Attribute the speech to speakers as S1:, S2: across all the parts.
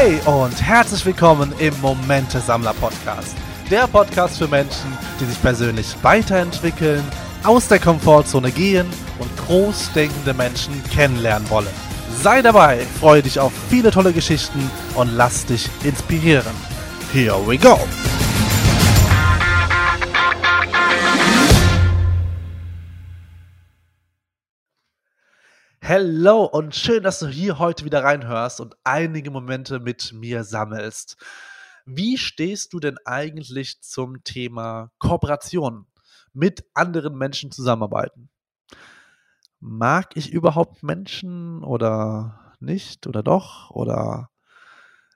S1: Hey und herzlich willkommen im Momente Sammler Podcast. Der Podcast für Menschen, die sich persönlich weiterentwickeln, aus der Komfortzone gehen und großdenkende Menschen kennenlernen wollen. Sei dabei, freue dich auf viele tolle Geschichten und lass dich inspirieren. Here we go! Hello und schön, dass du hier heute wieder reinhörst und einige Momente mit mir sammelst. Wie stehst du denn eigentlich zum Thema Kooperation, mit anderen Menschen zusammenarbeiten? Mag ich überhaupt Menschen oder nicht oder doch oder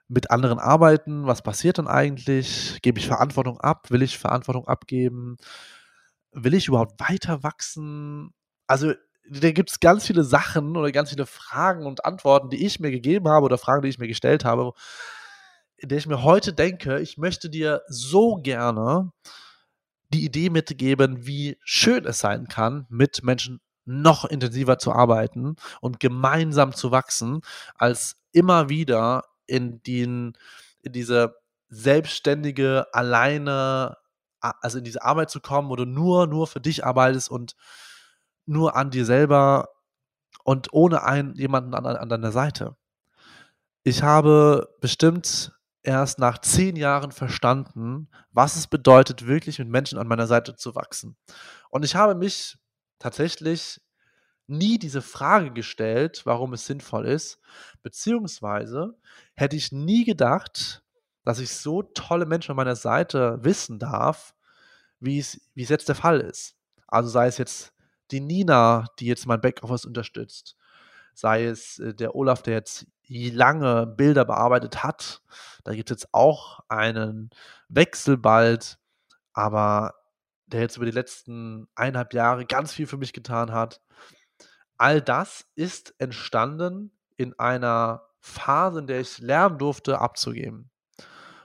S1: mit anderen arbeiten? Was passiert dann eigentlich? Gebe ich Verantwortung ab? Will ich Verantwortung abgeben? Will ich überhaupt weiter wachsen? Also da gibt es ganz viele Sachen oder ganz viele Fragen und Antworten, die ich mir gegeben habe oder Fragen, die ich mir gestellt habe, in der ich mir heute denke, ich möchte dir so gerne die Idee mitgeben, wie schön es sein kann, mit Menschen noch intensiver zu arbeiten und gemeinsam zu wachsen, als immer wieder in, den, in diese selbstständige, alleine, also in diese Arbeit zu kommen, wo du nur, nur für dich arbeitest und nur an dir selber und ohne einen, jemanden an, an deiner Seite. Ich habe bestimmt erst nach zehn Jahren verstanden, was es bedeutet, wirklich mit Menschen an meiner Seite zu wachsen. Und ich habe mich tatsächlich nie diese Frage gestellt, warum es sinnvoll ist, beziehungsweise hätte ich nie gedacht, dass ich so tolle Menschen an meiner Seite wissen darf, wie es, wie es jetzt der Fall ist. Also sei es jetzt die Nina, die jetzt mein Backoffice unterstützt, sei es äh, der Olaf, der jetzt lange Bilder bearbeitet hat. Da gibt es jetzt auch einen Wechsel bald, aber der jetzt über die letzten eineinhalb Jahre ganz viel für mich getan hat. All das ist entstanden in einer Phase, in der ich lernen durfte, abzugeben.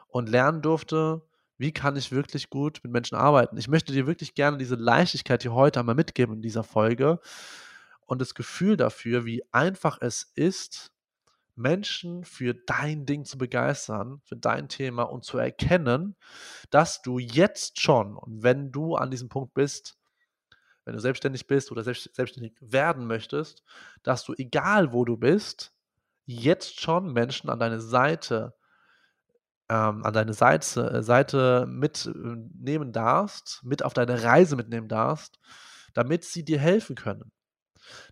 S1: Und lernen durfte, wie kann ich wirklich gut mit Menschen arbeiten. Ich möchte dir wirklich gerne diese Leichtigkeit hier heute einmal mitgeben in dieser Folge und das Gefühl dafür, wie einfach es ist, Menschen für dein Ding zu begeistern, für dein Thema und zu erkennen, dass du jetzt schon, und wenn du an diesem Punkt bist, wenn du selbstständig bist oder selbstständig werden möchtest, dass du, egal wo du bist, jetzt schon Menschen an deine Seite ähm, an deine Seite, äh, Seite mitnehmen darfst, mit auf deine Reise mitnehmen darfst, damit sie dir helfen können.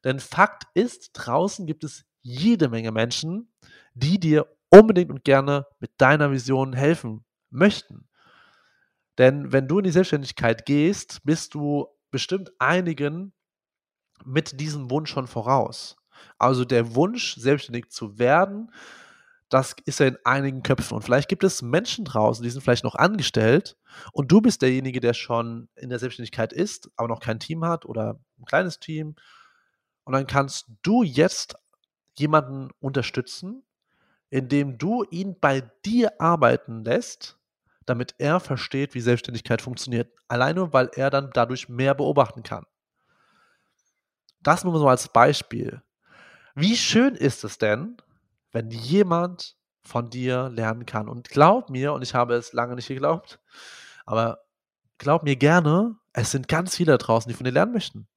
S1: Denn Fakt ist, draußen gibt es jede Menge Menschen, die dir unbedingt und gerne mit deiner Vision helfen möchten. Denn wenn du in die Selbstständigkeit gehst, bist du bestimmt einigen mit diesem Wunsch schon voraus. Also der Wunsch, selbstständig zu werden, das ist ja in einigen Köpfen. Und vielleicht gibt es Menschen draußen, die sind vielleicht noch angestellt und du bist derjenige, der schon in der Selbstständigkeit ist, aber noch kein Team hat oder ein kleines Team. Und dann kannst du jetzt jemanden unterstützen, indem du ihn bei dir arbeiten lässt, damit er versteht, wie Selbstständigkeit funktioniert. Alleine, weil er dann dadurch mehr beobachten kann. Das nur so als Beispiel. Wie schön ist es denn, wenn jemand von dir lernen kann. Und glaub mir, und ich habe es lange nicht geglaubt, aber glaub mir gerne, es sind ganz viele da draußen, die von dir lernen möchten.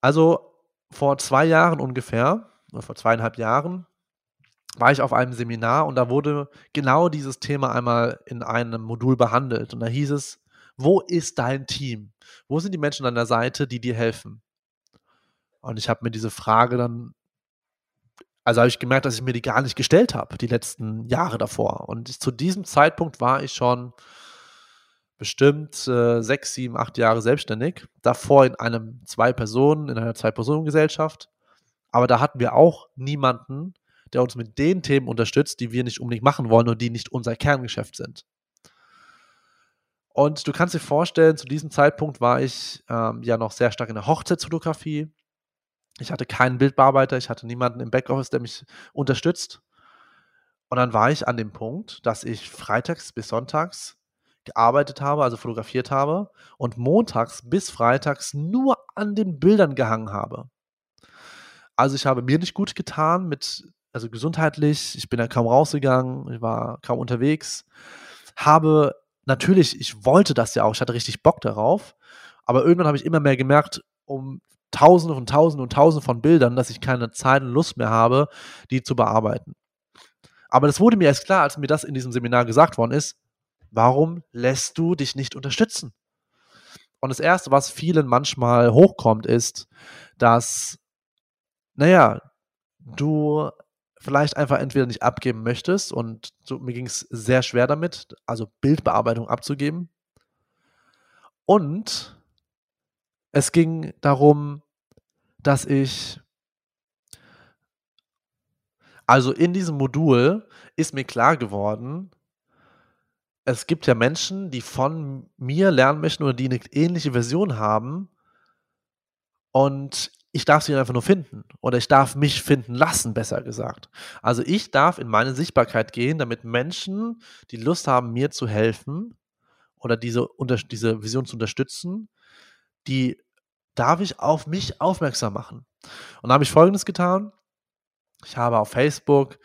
S1: Also vor zwei Jahren ungefähr, oder vor zweieinhalb Jahren, war ich auf einem Seminar und da wurde genau dieses Thema einmal in einem Modul behandelt. Und da hieß es, wo ist dein Team? Wo sind die Menschen an der Seite, die dir helfen? Und ich habe mir diese Frage dann also habe ich gemerkt, dass ich mir die gar nicht gestellt habe, die letzten Jahre davor. Und zu diesem Zeitpunkt war ich schon bestimmt äh, sechs, sieben, acht Jahre selbstständig. Davor in einem Zwei-Personen, in einer Zwei-Personen-Gesellschaft. Aber da hatten wir auch niemanden, der uns mit den Themen unterstützt, die wir nicht unbedingt machen wollen und die nicht unser Kerngeschäft sind. Und du kannst dir vorstellen, zu diesem Zeitpunkt war ich ähm, ja noch sehr stark in der Hochzeitsfotografie. Ich hatte keinen Bildbearbeiter, ich hatte niemanden im Backoffice, der mich unterstützt. Und dann war ich an dem Punkt, dass ich freitags bis sonntags gearbeitet habe, also fotografiert habe und montags bis freitags nur an den Bildern gehangen habe. Also ich habe mir nicht gut getan mit also gesundheitlich, ich bin ja kaum rausgegangen, ich war kaum unterwegs, habe natürlich, ich wollte das ja auch, ich hatte richtig Bock darauf, aber irgendwann habe ich immer mehr gemerkt, um Tausende und Tausende und Tausende von Bildern, dass ich keine Zeit und Lust mehr habe, die zu bearbeiten. Aber das wurde mir erst klar, als mir das in diesem Seminar gesagt worden ist, warum lässt du dich nicht unterstützen? Und das Erste, was vielen manchmal hochkommt, ist, dass, naja, du vielleicht einfach entweder nicht abgeben möchtest und so, mir ging es sehr schwer damit, also Bildbearbeitung abzugeben. Und es ging darum, dass ich also in diesem Modul ist mir klar geworden, es gibt ja Menschen, die von mir lernen möchten oder die eine ähnliche Version haben und ich darf sie einfach nur finden oder ich darf mich finden lassen, besser gesagt. Also ich darf in meine Sichtbarkeit gehen, damit Menschen, die Lust haben, mir zu helfen oder diese, diese Vision zu unterstützen, die darf ich auf mich aufmerksam machen. Und da habe ich Folgendes getan. Ich habe auf Facebook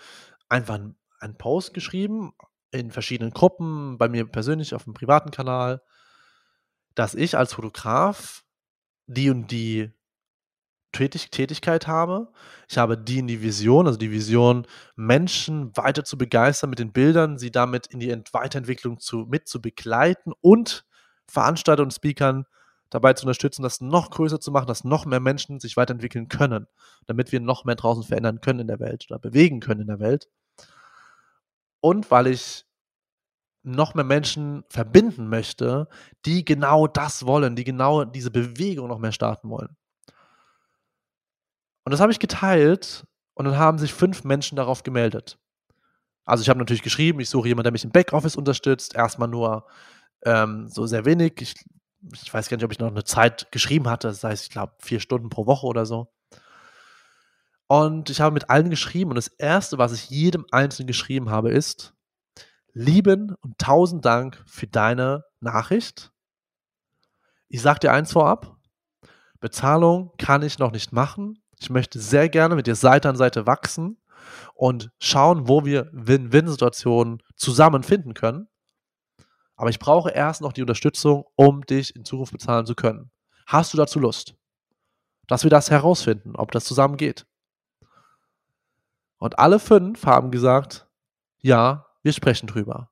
S1: einfach einen Post geschrieben, in verschiedenen Gruppen, bei mir persönlich auf dem privaten Kanal, dass ich als Fotograf die und die Tätig Tätigkeit habe. Ich habe die in die Vision, also die Vision, Menschen weiter zu begeistern mit den Bildern, sie damit in die Weiterentwicklung zu, mit zu begleiten und Veranstalter und Speakern dabei zu unterstützen, das noch größer zu machen, dass noch mehr Menschen sich weiterentwickeln können, damit wir noch mehr draußen verändern können in der Welt oder bewegen können in der Welt. Und weil ich noch mehr Menschen verbinden möchte, die genau das wollen, die genau diese Bewegung noch mehr starten wollen. Und das habe ich geteilt und dann haben sich fünf Menschen darauf gemeldet. Also ich habe natürlich geschrieben, ich suche jemanden, der mich im Backoffice unterstützt. Erstmal nur ähm, so sehr wenig. Ich ich weiß gar nicht, ob ich noch eine Zeit geschrieben hatte, das heißt, ich glaube, vier Stunden pro Woche oder so. Und ich habe mit allen geschrieben und das Erste, was ich jedem Einzelnen geschrieben habe, ist, lieben und tausend Dank für deine Nachricht. Ich sage dir eins vorab, Bezahlung kann ich noch nicht machen. Ich möchte sehr gerne mit dir Seite an Seite wachsen und schauen, wo wir Win-Win-Situationen zusammen finden können. Aber ich brauche erst noch die Unterstützung, um dich in Zukunft bezahlen zu können. Hast du dazu Lust? Dass wir das herausfinden, ob das zusammen geht. Und alle fünf haben gesagt, ja, wir sprechen drüber.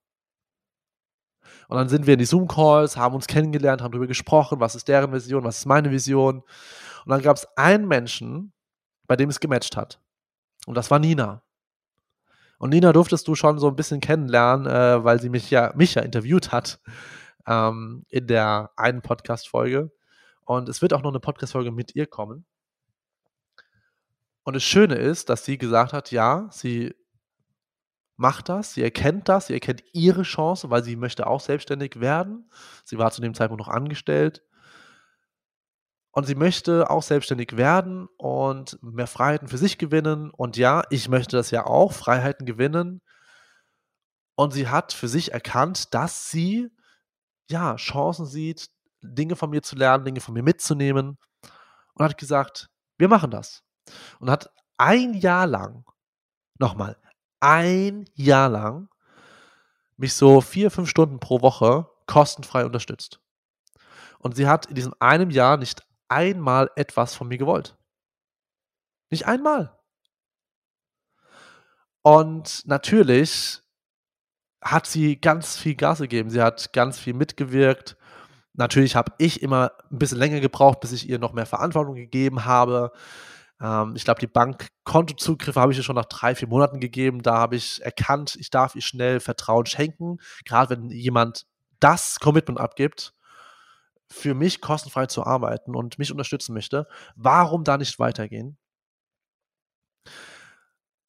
S1: Und dann sind wir in die Zoom-Calls, haben uns kennengelernt, haben darüber gesprochen, was ist deren Vision, was ist meine Vision. Und dann gab es einen Menschen, bei dem es gematcht hat. Und das war Nina. Und Nina durftest du schon so ein bisschen kennenlernen, äh, weil sie mich ja, mich ja interviewt hat ähm, in der einen Podcast-Folge. Und es wird auch noch eine Podcast-Folge mit ihr kommen. Und das Schöne ist, dass sie gesagt hat, ja, sie macht das, sie erkennt das, sie erkennt ihre Chance, weil sie möchte auch selbstständig werden. Sie war zu dem Zeitpunkt noch angestellt und sie möchte auch selbstständig werden und mehr Freiheiten für sich gewinnen. Und ja, ich möchte das ja auch, Freiheiten gewinnen. Und sie hat für sich erkannt, dass sie ja Chancen sieht, Dinge von mir zu lernen, Dinge von mir mitzunehmen. Und hat gesagt, wir machen das. Und hat ein Jahr lang, nochmal, ein Jahr lang mich so vier, fünf Stunden pro Woche kostenfrei unterstützt. Und sie hat in diesem einem Jahr nicht einmal etwas von mir gewollt. Nicht einmal. Und natürlich hat sie ganz viel Gas gegeben. Sie hat ganz viel mitgewirkt. Natürlich habe ich immer ein bisschen länger gebraucht, bis ich ihr noch mehr Verantwortung gegeben habe. Ähm, ich glaube, die Bankkontozugriffe habe ich ihr schon nach drei, vier Monaten gegeben. Da habe ich erkannt, ich darf ihr schnell Vertrauen schenken. Gerade wenn jemand das Commitment abgibt, für mich kostenfrei zu arbeiten und mich unterstützen möchte, warum da nicht weitergehen?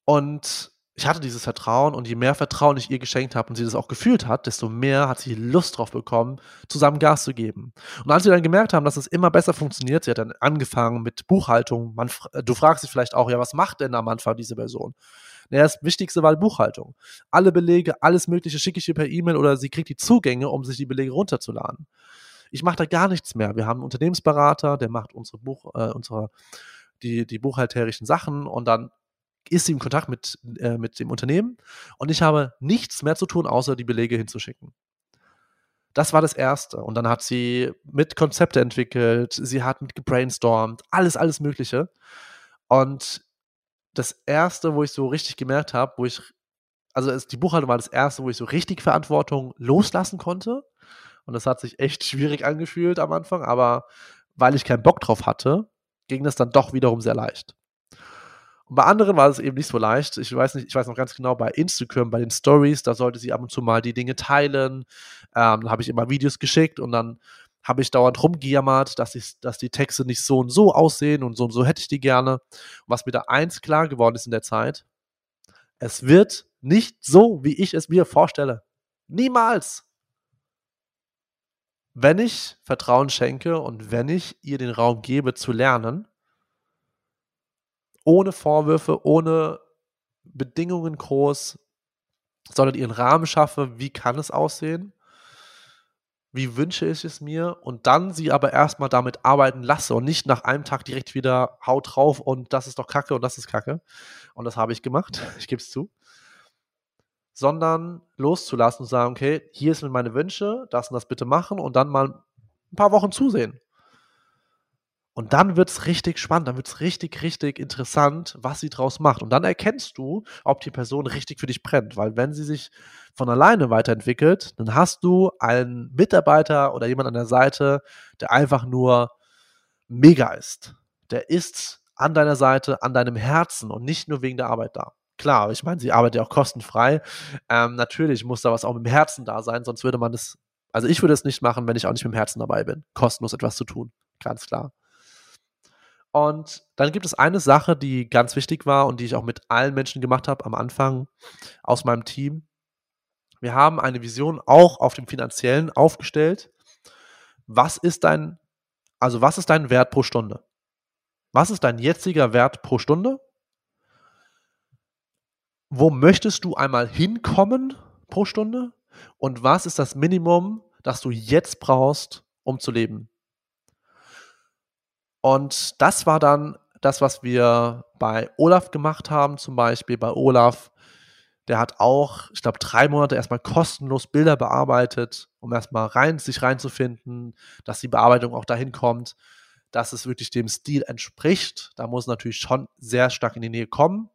S1: Und ich hatte dieses Vertrauen und je mehr Vertrauen ich ihr geschenkt habe und sie das auch gefühlt hat, desto mehr hat sie Lust drauf bekommen, zusammen Gas zu geben. Und als wir dann gemerkt haben, dass es immer besser funktioniert, sie hat dann angefangen mit Buchhaltung. Man, du fragst dich vielleicht auch, ja, was macht denn am Anfang diese Person? Naja, das Wichtigste war Buchhaltung. Alle Belege, alles Mögliche schicke ich ihr per E-Mail oder sie kriegt die Zugänge, um sich die Belege runterzuladen. Ich mache da gar nichts mehr. Wir haben einen Unternehmensberater, der macht unsere Buch, äh, unsere, die, die buchhalterischen Sachen und dann ist sie im Kontakt mit, äh, mit dem Unternehmen und ich habe nichts mehr zu tun, außer die Belege hinzuschicken. Das war das Erste. Und dann hat sie mit Konzepte entwickelt, sie hat mit gebrainstormt, alles, alles Mögliche. Und das Erste, wo ich so richtig gemerkt habe, wo ich, also es, die Buchhaltung war das Erste, wo ich so richtig Verantwortung loslassen konnte. Und das hat sich echt schwierig angefühlt am Anfang, aber weil ich keinen Bock drauf hatte, ging das dann doch wiederum sehr leicht. Und bei anderen war es eben nicht so leicht. Ich weiß nicht, ich weiß noch ganz genau, bei Instagram, bei den Stories, da sollte sie ab und zu mal die Dinge teilen. Ähm, dann habe ich immer Videos geschickt und dann habe ich dauernd rumgejammert, dass, ich, dass die Texte nicht so und so aussehen und so und so hätte ich die gerne. Und was mir da eins klar geworden ist in der Zeit, es wird nicht so, wie ich es mir vorstelle. Niemals. Wenn ich Vertrauen schenke und wenn ich ihr den Raum gebe zu lernen, ohne Vorwürfe, ohne Bedingungen groß, sondern ihren Rahmen schaffe, wie kann es aussehen, wie wünsche ich es mir und dann sie aber erstmal damit arbeiten lasse und nicht nach einem Tag direkt wieder haut drauf und das ist doch Kacke und das ist Kacke. Und das habe ich gemacht, ich gebe es zu. Sondern loszulassen und sagen, okay, hier sind meine Wünsche, das und das bitte machen und dann mal ein paar Wochen zusehen. Und dann wird es richtig spannend, dann wird es richtig, richtig interessant, was sie draus macht. Und dann erkennst du, ob die Person richtig für dich brennt. Weil wenn sie sich von alleine weiterentwickelt, dann hast du einen Mitarbeiter oder jemand an der Seite, der einfach nur mega ist. Der ist an deiner Seite, an deinem Herzen und nicht nur wegen der Arbeit da. Klar, ich meine, sie arbeitet ja auch kostenfrei. Ähm, natürlich muss da was auch mit dem Herzen da sein, sonst würde man das, also ich würde es nicht machen, wenn ich auch nicht mit dem Herzen dabei bin, kostenlos etwas zu tun. Ganz klar. Und dann gibt es eine Sache, die ganz wichtig war und die ich auch mit allen Menschen gemacht habe am Anfang aus meinem Team. Wir haben eine Vision auch auf dem finanziellen aufgestellt. Was ist dein, also was ist dein Wert pro Stunde? Was ist dein jetziger Wert pro Stunde? Wo möchtest du einmal hinkommen pro Stunde? Und was ist das Minimum, das du jetzt brauchst, um zu leben? Und das war dann das, was wir bei Olaf gemacht haben, zum Beispiel bei Olaf. Der hat auch, ich glaube, drei Monate erstmal kostenlos Bilder bearbeitet, um erstmal rein, sich reinzufinden, dass die Bearbeitung auch dahin kommt, dass es wirklich dem Stil entspricht. Da muss natürlich schon sehr stark in die Nähe kommen,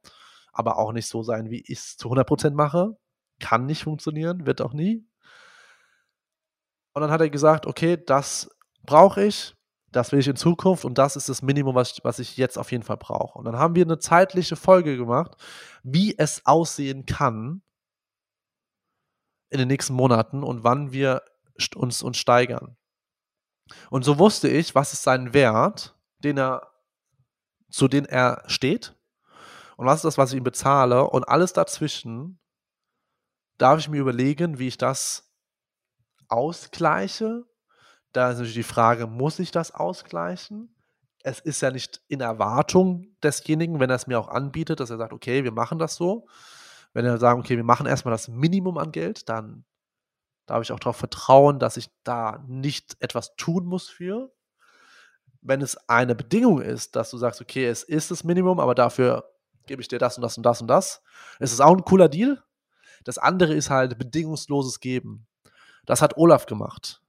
S1: aber auch nicht so sein, wie ich es zu 100% mache. Kann nicht funktionieren, wird auch nie. Und dann hat er gesagt, okay, das brauche ich, das will ich in Zukunft und das ist das Minimum, was, was ich jetzt auf jeden Fall brauche. Und dann haben wir eine zeitliche Folge gemacht, wie es aussehen kann in den nächsten Monaten und wann wir uns, uns steigern. Und so wusste ich, was ist sein Wert, den er, zu dem er steht und was ist das, was ich ihm bezahle und alles dazwischen darf ich mir überlegen, wie ich das ausgleiche da ist natürlich die Frage, muss ich das ausgleichen? Es ist ja nicht in Erwartung desjenigen, wenn er es mir auch anbietet, dass er sagt, okay, wir machen das so. Wenn er sagt, okay, wir machen erstmal das Minimum an Geld, dann darf ich auch darauf vertrauen, dass ich da nicht etwas tun muss für. Wenn es eine Bedingung ist, dass du sagst, okay, es ist das Minimum, aber dafür gebe ich dir das und das und das und das, ist es auch ein cooler Deal. Das andere ist halt bedingungsloses Geben. Das hat Olaf gemacht.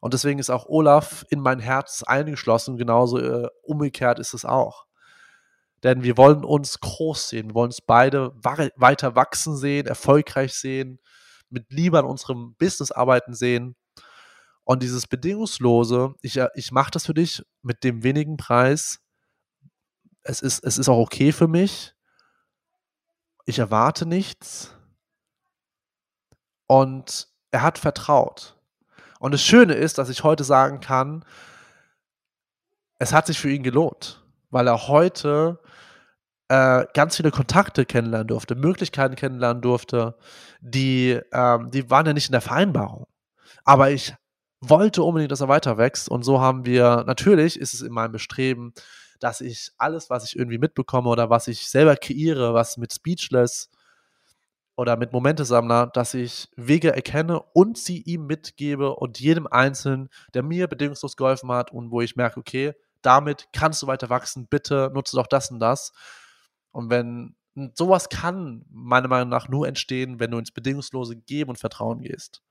S1: Und deswegen ist auch Olaf in mein Herz eingeschlossen. Genauso äh, umgekehrt ist es auch. Denn wir wollen uns groß sehen. Wir wollen uns beide weiter wachsen sehen, erfolgreich sehen, mit Liebe an unserem Business arbeiten sehen. Und dieses Bedingungslose, ich, äh, ich mache das für dich mit dem wenigen Preis. Es ist, es ist auch okay für mich. Ich erwarte nichts. Und er hat vertraut. Und das Schöne ist, dass ich heute sagen kann, es hat sich für ihn gelohnt, weil er heute äh, ganz viele Kontakte kennenlernen durfte, Möglichkeiten kennenlernen durfte, die, ähm, die waren ja nicht in der Vereinbarung. Aber ich wollte unbedingt, dass er weiter wächst. Und so haben wir, natürlich ist es in meinem Bestreben, dass ich alles, was ich irgendwie mitbekomme oder was ich selber kreiere, was mit Speechless oder mit Momentesammler, dass ich Wege erkenne und sie ihm mitgebe und jedem Einzelnen, der mir bedingungslos geholfen hat und wo ich merke, okay, damit kannst du weiter wachsen, bitte nutze doch das und das. Und wenn sowas kann meiner Meinung nach nur entstehen, wenn du ins bedingungslose Geben und Vertrauen gehst.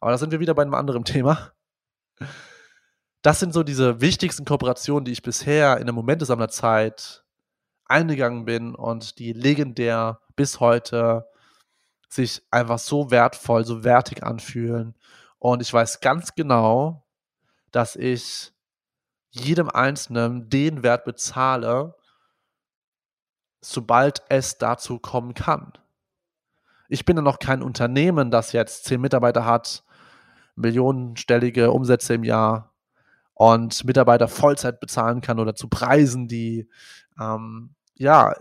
S1: Aber da sind wir wieder bei einem anderen Thema. Das sind so diese wichtigsten Kooperationen, die ich bisher in der Momentesammlerzeit eingegangen bin und die legendär bis heute sich einfach so wertvoll, so wertig anfühlen. Und ich weiß ganz genau, dass ich jedem Einzelnen den Wert bezahle, sobald es dazu kommen kann. Ich bin ja noch kein Unternehmen, das jetzt zehn Mitarbeiter hat, millionenstellige Umsätze im Jahr und Mitarbeiter Vollzeit bezahlen kann oder zu Preisen, die ähm, ja,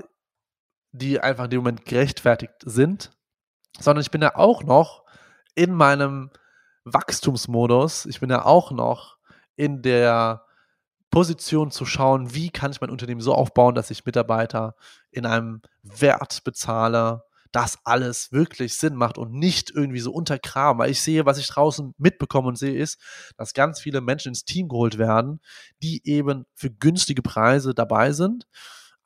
S1: die einfach in dem Moment gerechtfertigt sind, sondern ich bin ja auch noch in meinem Wachstumsmodus. Ich bin ja auch noch in der Position zu schauen, wie kann ich mein Unternehmen so aufbauen, dass ich Mitarbeiter in einem Wert bezahle, dass alles wirklich Sinn macht und nicht irgendwie so untergraben. Weil ich sehe, was ich draußen mitbekomme und sehe, ist, dass ganz viele Menschen ins Team geholt werden, die eben für günstige Preise dabei sind,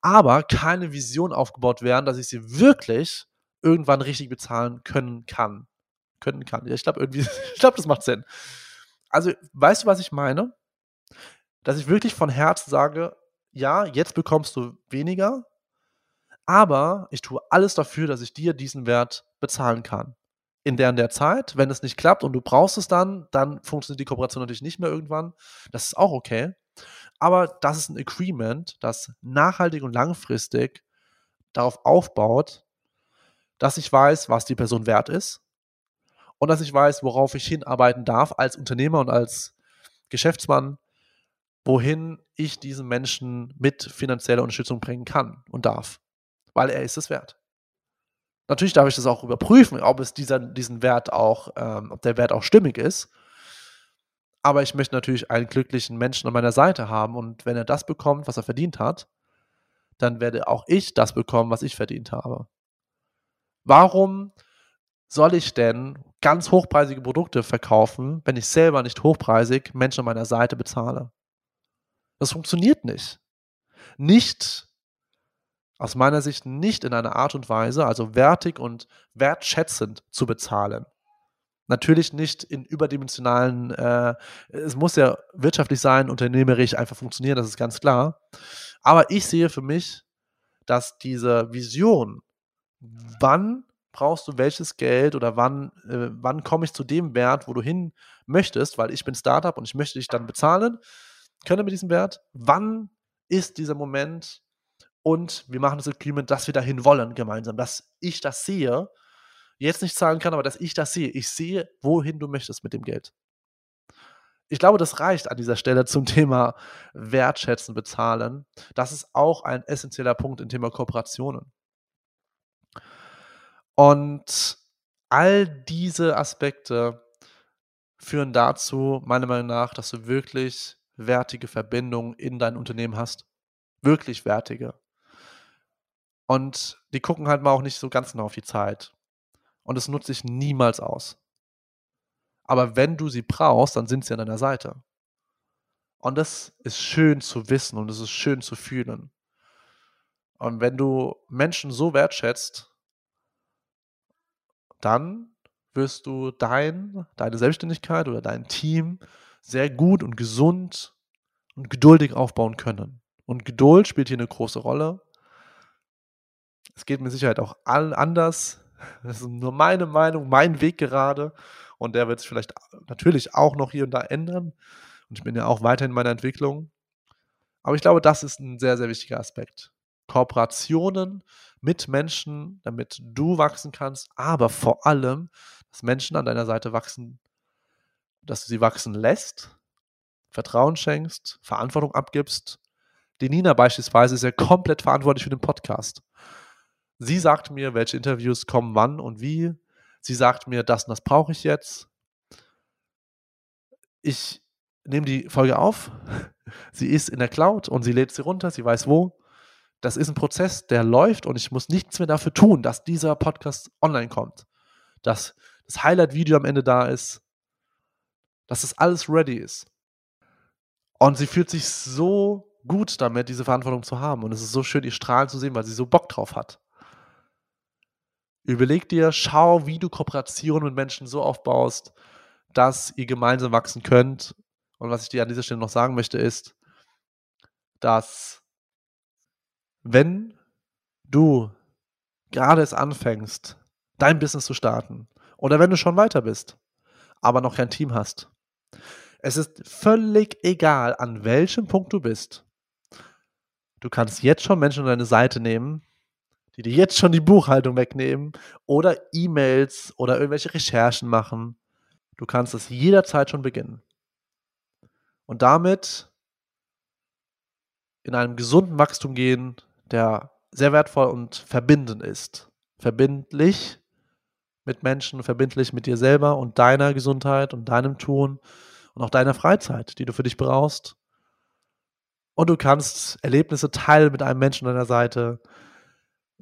S1: aber keine Vision aufgebaut werden, dass ich sie wirklich irgendwann richtig bezahlen können kann. Können kann. Ja, ich glaube irgendwie, ich glaube, das macht Sinn. Also, weißt du, was ich meine? dass ich wirklich von Herzen sage, ja, jetzt bekommst du weniger, aber ich tue alles dafür, dass ich dir diesen Wert bezahlen kann. In der und der Zeit, wenn es nicht klappt und du brauchst es dann, dann funktioniert die Kooperation natürlich nicht mehr irgendwann. Das ist auch okay. Aber das ist ein Agreement, das nachhaltig und langfristig darauf aufbaut, dass ich weiß, was die Person wert ist und dass ich weiß, worauf ich hinarbeiten darf als Unternehmer und als Geschäftsmann wohin ich diesen Menschen mit finanzieller Unterstützung bringen kann und darf. Weil er ist es wert. Natürlich darf ich das auch überprüfen, ob es dieser, diesen Wert auch, ähm, ob der Wert auch stimmig ist. Aber ich möchte natürlich einen glücklichen Menschen an meiner Seite haben und wenn er das bekommt, was er verdient hat, dann werde auch ich das bekommen, was ich verdient habe. Warum soll ich denn ganz hochpreisige Produkte verkaufen, wenn ich selber nicht hochpreisig Menschen an meiner Seite bezahle? Das funktioniert nicht. Nicht, aus meiner Sicht, nicht in einer Art und Weise, also wertig und wertschätzend zu bezahlen. Natürlich nicht in überdimensionalen, äh, es muss ja wirtschaftlich sein, unternehmerisch einfach funktionieren, das ist ganz klar. Aber ich sehe für mich, dass diese Vision, wann brauchst du welches Geld oder wann, äh, wann komme ich zu dem Wert, wo du hin möchtest, weil ich bin Startup und ich möchte dich dann bezahlen, können mit diesem Wert, wann ist dieser Moment und wir machen das Agreement, dass wir dahin wollen gemeinsam, dass ich das sehe, jetzt nicht zahlen kann, aber dass ich das sehe. Ich sehe, wohin du möchtest mit dem Geld. Ich glaube, das reicht an dieser Stelle zum Thema Wertschätzen, bezahlen. Das ist auch ein essentieller Punkt im Thema Kooperationen. Und all diese Aspekte führen dazu, meiner Meinung nach, dass du wirklich wertige Verbindungen in dein Unternehmen hast. Wirklich wertige. Und die gucken halt mal auch nicht so ganz genau auf die Zeit. Und das nutze ich niemals aus. Aber wenn du sie brauchst, dann sind sie an deiner Seite. Und das ist schön zu wissen und es ist schön zu fühlen. Und wenn du Menschen so wertschätzt, dann wirst du dein, deine Selbstständigkeit oder dein Team sehr gut und gesund und geduldig aufbauen können. Und Geduld spielt hier eine große Rolle. Es geht mit Sicherheit auch anders. Das ist nur meine Meinung, mein Weg gerade. Und der wird sich vielleicht natürlich auch noch hier und da ändern. Und ich bin ja auch weiter in meiner Entwicklung. Aber ich glaube, das ist ein sehr, sehr wichtiger Aspekt. Kooperationen mit Menschen, damit du wachsen kannst, aber vor allem, dass Menschen an deiner Seite wachsen dass du sie wachsen lässt, Vertrauen schenkst, Verantwortung abgibst. Die Nina beispielsweise ist ja komplett verantwortlich für den Podcast. Sie sagt mir, welche Interviews kommen wann und wie. Sie sagt mir, das und das brauche ich jetzt. Ich nehme die Folge auf. Sie ist in der Cloud und sie lädt sie runter. Sie weiß wo. Das ist ein Prozess, der läuft und ich muss nichts mehr dafür tun, dass dieser Podcast online kommt. Dass das Highlight-Video am Ende da ist, dass das alles ready ist. Und sie fühlt sich so gut damit, diese Verantwortung zu haben. Und es ist so schön, ihr strahlen zu sehen, weil sie so Bock drauf hat. Überleg dir, schau, wie du Kooperationen mit Menschen so aufbaust, dass ihr gemeinsam wachsen könnt. Und was ich dir an dieser Stelle noch sagen möchte, ist, dass wenn du gerade es anfängst, dein Business zu starten, oder wenn du schon weiter bist, aber noch kein Team hast, es ist völlig egal, an welchem Punkt du bist. Du kannst jetzt schon Menschen an deine Seite nehmen, die dir jetzt schon die Buchhaltung wegnehmen oder E-Mails oder irgendwelche Recherchen machen. Du kannst es jederzeit schon beginnen. Und damit in einem gesunden Wachstum gehen, der sehr wertvoll und verbindend ist. Verbindlich mit Menschen, verbindlich mit dir selber und deiner Gesundheit und deinem Tun und auch deiner Freizeit, die du für dich brauchst. Und du kannst Erlebnisse teilen mit einem Menschen an deiner Seite,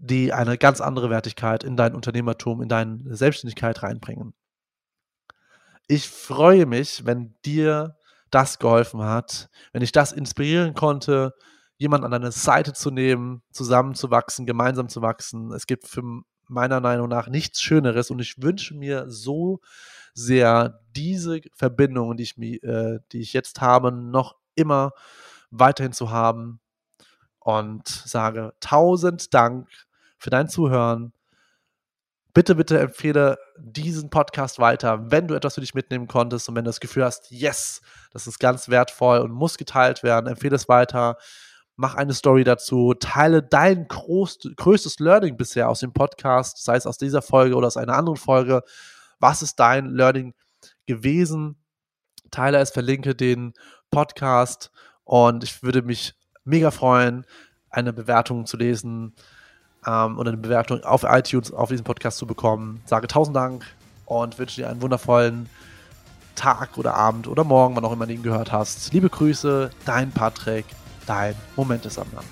S1: die eine ganz andere Wertigkeit in dein Unternehmertum, in deine Selbstständigkeit reinbringen. Ich freue mich, wenn dir das geholfen hat, wenn ich das inspirieren konnte, jemanden an deine Seite zu nehmen, zusammen zu wachsen, gemeinsam zu wachsen. Es gibt für meiner Meinung nach nichts Schöneres und ich wünsche mir so sehr diese Verbindung, die ich, äh, die ich jetzt habe, noch immer weiterhin zu haben und sage tausend Dank für dein Zuhören. Bitte, bitte empfehle diesen Podcast weiter, wenn du etwas für dich mitnehmen konntest und wenn du das Gefühl hast, yes, das ist ganz wertvoll und muss geteilt werden, empfehle es weiter. Mach eine Story dazu, teile dein größtes Learning bisher aus dem Podcast, sei es aus dieser Folge oder aus einer anderen Folge was ist dein Learning gewesen? Teile es, verlinke den Podcast und ich würde mich mega freuen, eine Bewertung zu lesen ähm, oder eine Bewertung auf iTunes auf diesen Podcast zu bekommen. Sage tausend Dank und wünsche dir einen wundervollen Tag oder Abend oder Morgen, wann auch immer du ihn gehört hast. Liebe Grüße, dein Patrick, dein Momentessammler.